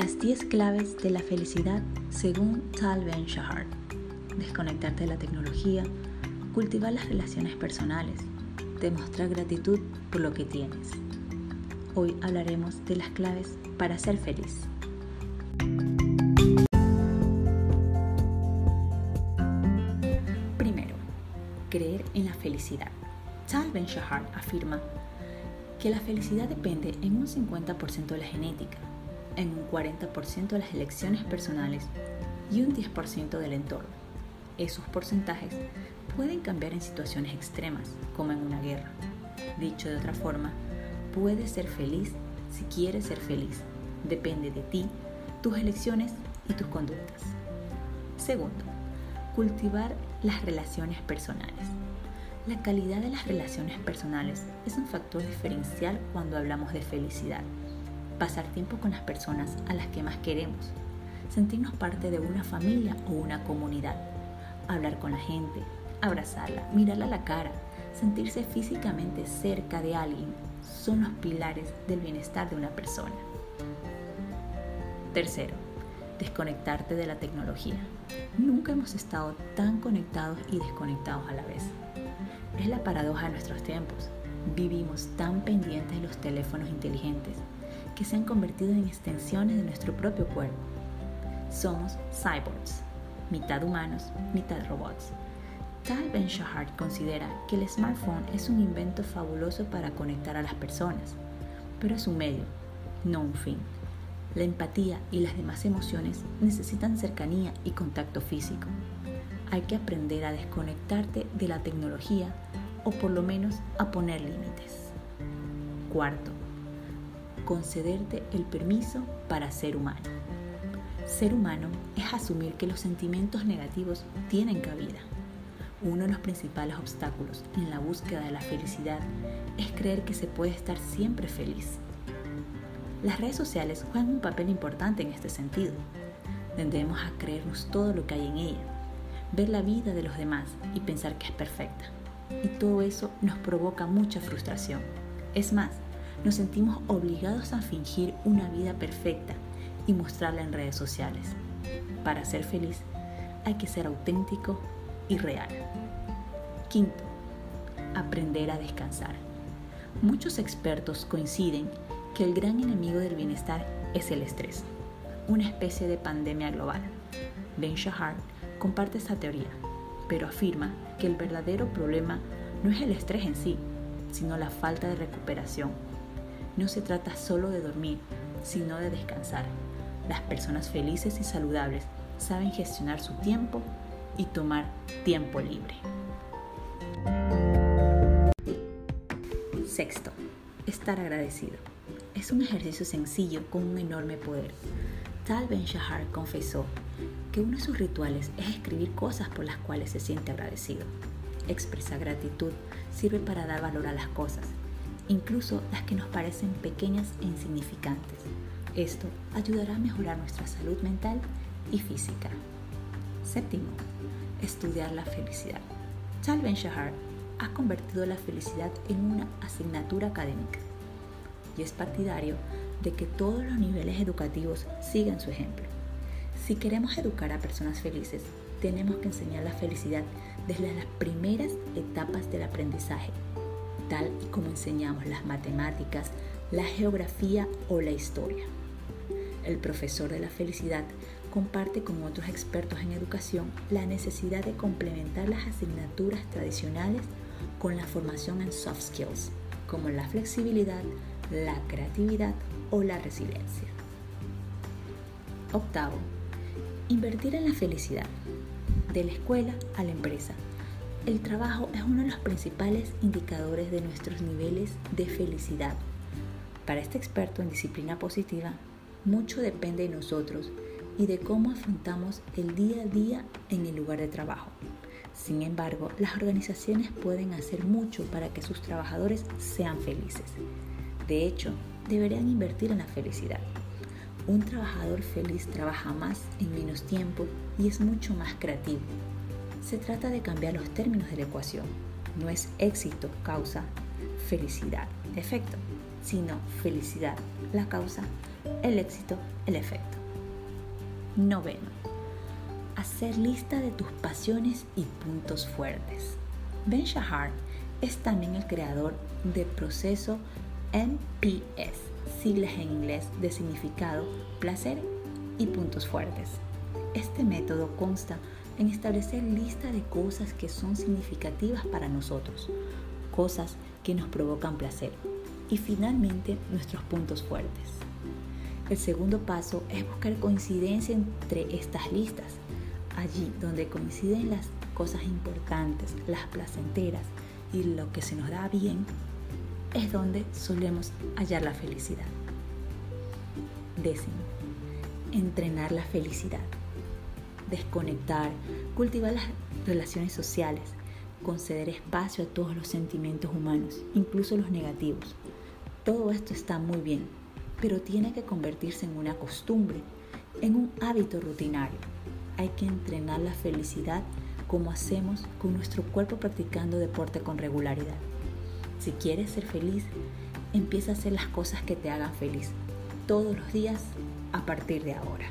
Las 10 claves de la felicidad según Tal Ben Shahar. Desconectarte de la tecnología, cultivar las relaciones personales, demostrar gratitud por lo que tienes. Hoy hablaremos de las claves para ser feliz. Primero, creer en la felicidad. Tal Ben Shahar afirma que la felicidad depende en un 50% de la genética, en un 40% de las elecciones personales y un 10% del entorno. Esos porcentajes pueden cambiar en situaciones extremas, como en una guerra. Dicho de otra forma, puedes ser feliz si quieres ser feliz. Depende de ti, tus elecciones y tus conductas. Segundo, cultivar las relaciones personales. La calidad de las relaciones personales es un factor diferencial cuando hablamos de felicidad pasar tiempo con las personas a las que más queremos, sentirnos parte de una familia o una comunidad, hablar con la gente, abrazarla, mirarla a la cara, sentirse físicamente cerca de alguien, son los pilares del bienestar de una persona. Tercero, desconectarte de la tecnología. Nunca hemos estado tan conectados y desconectados a la vez. Es la paradoja de nuestros tiempos. Vivimos tan pendientes de los teléfonos inteligentes que se han convertido en extensiones de nuestro propio cuerpo. Somos cyborgs, mitad humanos, mitad robots. Tal Ben Shahar considera que el smartphone es un invento fabuloso para conectar a las personas, pero es un medio, no un fin. La empatía y las demás emociones necesitan cercanía y contacto físico. Hay que aprender a desconectarte de la tecnología o por lo menos a poner límites. Cuarto, concederte el permiso para ser humano. Ser humano es asumir que los sentimientos negativos tienen cabida. Uno de los principales obstáculos en la búsqueda de la felicidad es creer que se puede estar siempre feliz. Las redes sociales juegan un papel importante en este sentido. Tendemos a creernos todo lo que hay en ella, ver la vida de los demás y pensar que es perfecta. Y todo eso nos provoca mucha frustración. Es más, nos sentimos obligados a fingir una vida perfecta y mostrarla en redes sociales. Para ser feliz hay que ser auténtico y real. Quinto, aprender a descansar. Muchos expertos coinciden que el gran enemigo del bienestar es el estrés, una especie de pandemia global. Ben Shahar comparte esta teoría, pero afirma que el verdadero problema no es el estrés en sí, sino la falta de recuperación no se trata solo de dormir, sino de descansar. Las personas felices y saludables saben gestionar su tiempo y tomar tiempo libre. Sexto, estar agradecido. Es un ejercicio sencillo con un enorme poder. Tal Ben Shahar confesó que uno de sus rituales es escribir cosas por las cuales se siente agradecido. Expresar gratitud sirve para dar valor a las cosas incluso las que nos parecen pequeñas e insignificantes. Esto ayudará a mejorar nuestra salud mental y física. Séptimo, estudiar la felicidad. Tal Ben Shahar ha convertido la felicidad en una asignatura académica y es partidario de que todos los niveles educativos sigan su ejemplo. Si queremos educar a personas felices, tenemos que enseñar la felicidad desde las primeras etapas del aprendizaje tal y como enseñamos las matemáticas, la geografía o la historia. El profesor de la felicidad comparte con otros expertos en educación la necesidad de complementar las asignaturas tradicionales con la formación en soft skills, como la flexibilidad, la creatividad o la resiliencia. Octavo, invertir en la felicidad, de la escuela a la empresa, el trabajo es uno de los principales indicadores de nuestros niveles de felicidad. Para este experto en disciplina positiva, mucho depende de nosotros y de cómo afrontamos el día a día en el lugar de trabajo. Sin embargo, las organizaciones pueden hacer mucho para que sus trabajadores sean felices. De hecho, deberían invertir en la felicidad. Un trabajador feliz trabaja más en menos tiempo y es mucho más creativo. Se trata de cambiar los términos de la ecuación. No es éxito causa felicidad, efecto, sino felicidad la causa el éxito, el efecto. Noveno. Hacer lista de tus pasiones y puntos fuertes. Ben Shahar es también el creador del proceso MPS, siglas en inglés de significado, placer y puntos fuertes. Este método consta en establecer lista de cosas que son significativas para nosotros, cosas que nos provocan placer y finalmente nuestros puntos fuertes. El segundo paso es buscar coincidencia entre estas listas, allí donde coinciden las cosas importantes, las placenteras y lo que se nos da bien, es donde solemos hallar la felicidad. Décimo, entrenar la felicidad. Desconectar, cultivar las relaciones sociales, conceder espacio a todos los sentimientos humanos, incluso los negativos. Todo esto está muy bien, pero tiene que convertirse en una costumbre, en un hábito rutinario. Hay que entrenar la felicidad como hacemos con nuestro cuerpo practicando deporte con regularidad. Si quieres ser feliz, empieza a hacer las cosas que te hagan feliz todos los días a partir de ahora.